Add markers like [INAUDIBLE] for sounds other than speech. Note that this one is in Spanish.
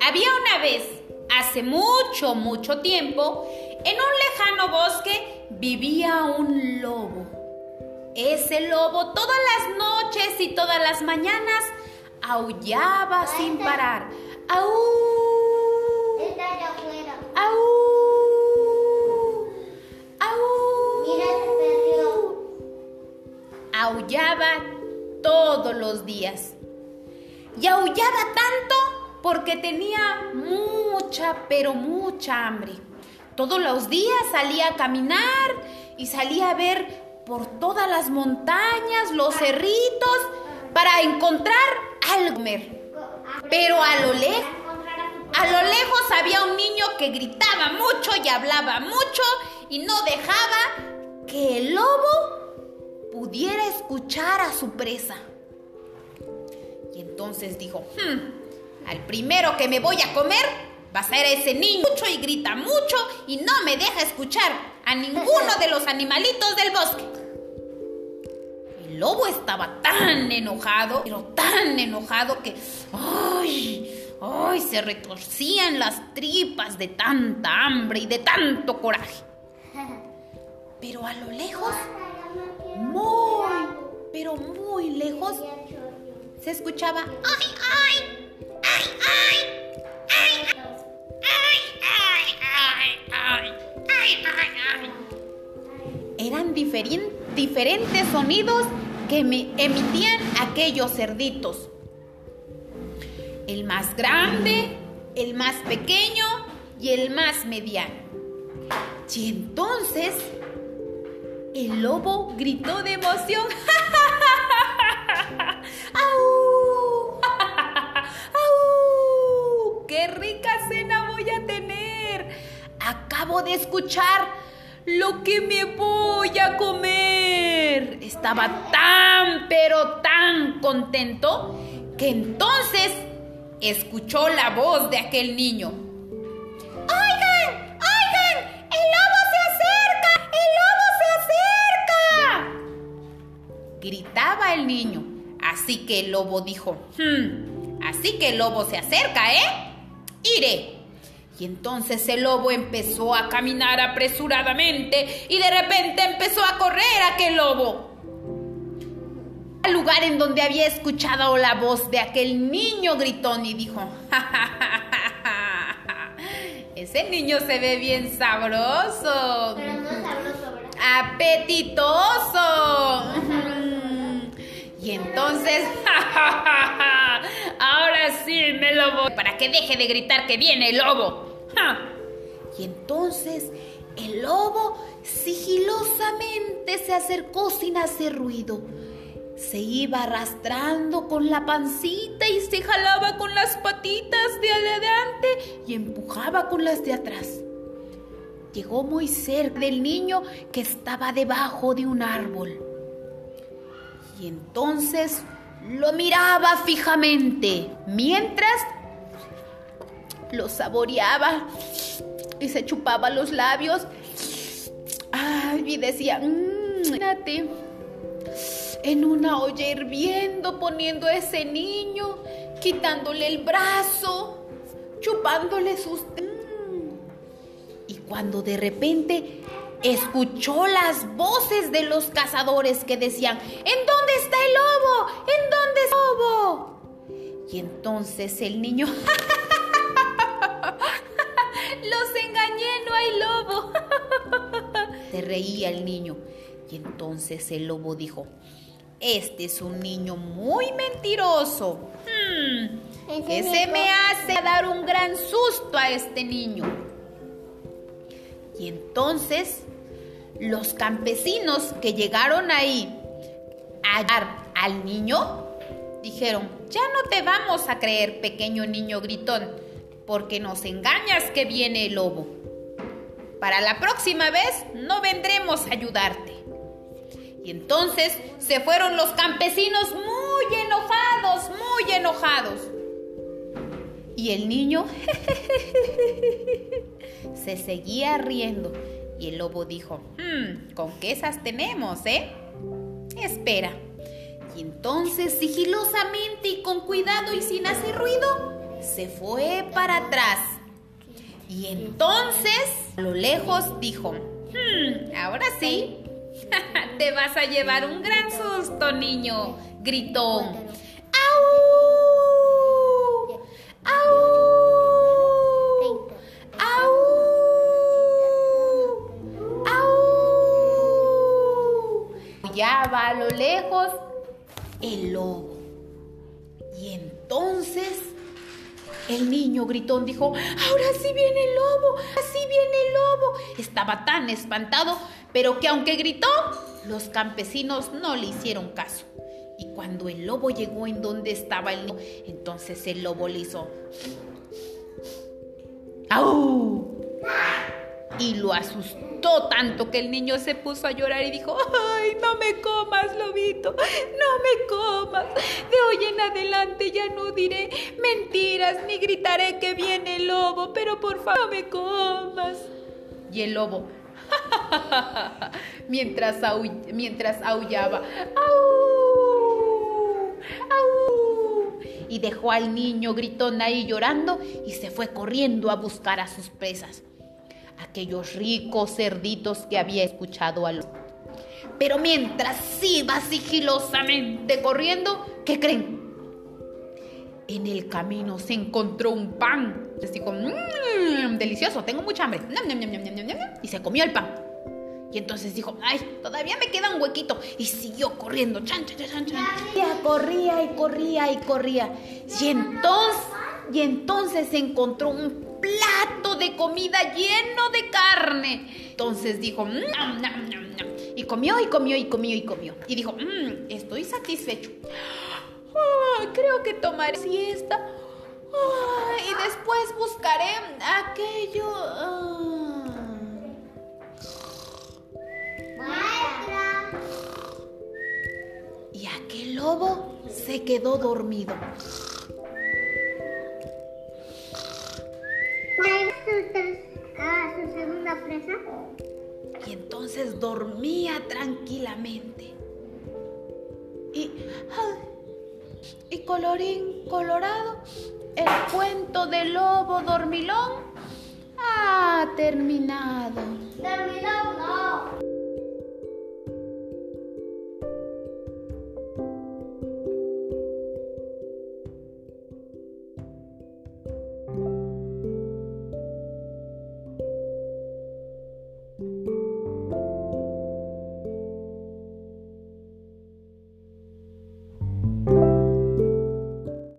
Había una vez, hace mucho, mucho tiempo, en un lejano bosque vivía un lobo. Ese lobo todas las noches y todas las mañanas aullaba sin parar. Aullaba todos los días. Y aullaba tanto porque tenía mucha, pero mucha hambre. Todos los días salía a caminar y salía a ver por todas las montañas, los cerritos, para encontrar algo comer. Pero a lo lejos, a lo lejos había un niño que gritaba mucho y hablaba mucho y no dejaba que el lobo pudiera escuchar a su presa. Y entonces dijo, hmm, al primero que me voy a comer va a ser ese niño mucho y grita mucho y no me deja escuchar a ninguno de los animalitos del bosque. El lobo estaba tan enojado, pero tan enojado que, ay, ay, se retorcían las tripas de tanta hambre y de tanto coraje. [LAUGHS] Pero a lo lejos, pero muy lejos, se escuchaba ¡Ay, ay! ¡Ay, ay! ¡Ay, ay! ¡Ay, ay! ¡Ay, ay! Eran diferentes sonidos que me emitían aquellos cerditos. El más grande, el más pequeño y el más mediano. Y entonces el lobo gritó de emoción. [LAUGHS] escuchar lo que me voy a comer. Estaba tan, pero tan contento que entonces escuchó la voz de aquel niño. ¡Oigan! ¡Oigan! ¡El lobo se acerca! ¡El lobo se acerca! Gritaba el niño. Así que el lobo dijo, hmm, así que el lobo se acerca, ¿eh? Iré. Y entonces el lobo empezó a caminar apresuradamente y de repente empezó a correr aquel lobo. Al lugar en donde había escuchado la voz de aquel niño gritón y dijo, ja, ja, ja, ja, ja, ese niño se ve bien sabroso. Pero no sabroso, ¿verdad? apetitoso. Y entonces, [LAUGHS] ahora sí me lo voy. Para que deje de gritar que viene el lobo. Ja. Y entonces el lobo sigilosamente se acercó sin hacer ruido. Se iba arrastrando con la pancita y se jalaba con las patitas de adelante y empujaba con las de atrás. Llegó muy cerca del niño que estaba debajo de un árbol. Y entonces lo miraba fijamente, mientras lo saboreaba y se chupaba los labios. Y decía, imagínate, en una olla hirviendo, poniendo a ese niño, quitándole el brazo, chupándole sus... Mm. Y cuando de repente escuchó las voces de los cazadores que decían, ¿en dónde está el lobo? ¿En dónde está el lobo? Y entonces el niño, [LAUGHS] lobo. Se reía el niño. Y entonces el lobo dijo, este es un niño muy mentiroso. Hmm, Ese que se me hace dar un gran susto a este niño. Y entonces los campesinos que llegaron ahí a hallar al niño dijeron, ya no te vamos a creer, pequeño niño gritón, porque nos engañas que viene el lobo. Para la próxima vez no vendremos a ayudarte. Y entonces se fueron los campesinos muy enojados, muy enojados. Y el niño [LAUGHS] se seguía riendo Y el lobo dijo, hmm, ¿con qué esas tenemos, eh? Espera. Y entonces, sigilosamente y con cuidado y sin hacer ruido, se fue para atrás. Y entonces, a lo lejos dijo, hmm, ahora sí, [LAUGHS] te vas a llevar un gran susto, niño, gritó. va a lo lejos el lobo. Y entonces el niño gritón dijo, ahora sí viene el lobo, así viene el lobo. Estaba tan espantado, pero que aunque gritó, los campesinos no le hicieron caso. Y cuando el lobo llegó en donde estaba el niño, entonces el lobo le hizo... ¡Au! Y lo asustó tanto que el niño se puso a llorar y dijo, ay, no me comas, lobito, no me comas. De en adelante ya no diré mentiras ni gritaré que viene el lobo, pero por favor no me comas. Y el lobo, [LAUGHS] mientras, mientras aullaba, y dejó al niño gritón ahí llorando y se fue corriendo a buscar a sus presas aquellos ricos cerditos que había escuchado a los... Pero mientras iba sigilosamente corriendo, ¿qué creen? En el camino se encontró un pan. Les dijo, mmm, delicioso, tengo mucha hambre. Y se comió el pan. Y entonces dijo, ay, todavía me queda un huequito. Y siguió corriendo. Corría y corría y corría. Y entonces, entonces encontró un plato de comida lleno de carne. Entonces dijo, mm, y comió y comió y comió y comió. Y dijo, mm, estoy satisfecho. Creo que tomaré siesta. y después buscaré aquello. Ah. Y aquel lobo se quedó dormido. Y entonces dormía tranquilamente. Y, y colorín colorado, el cuento del lobo dormilón ha terminado. Terminado no.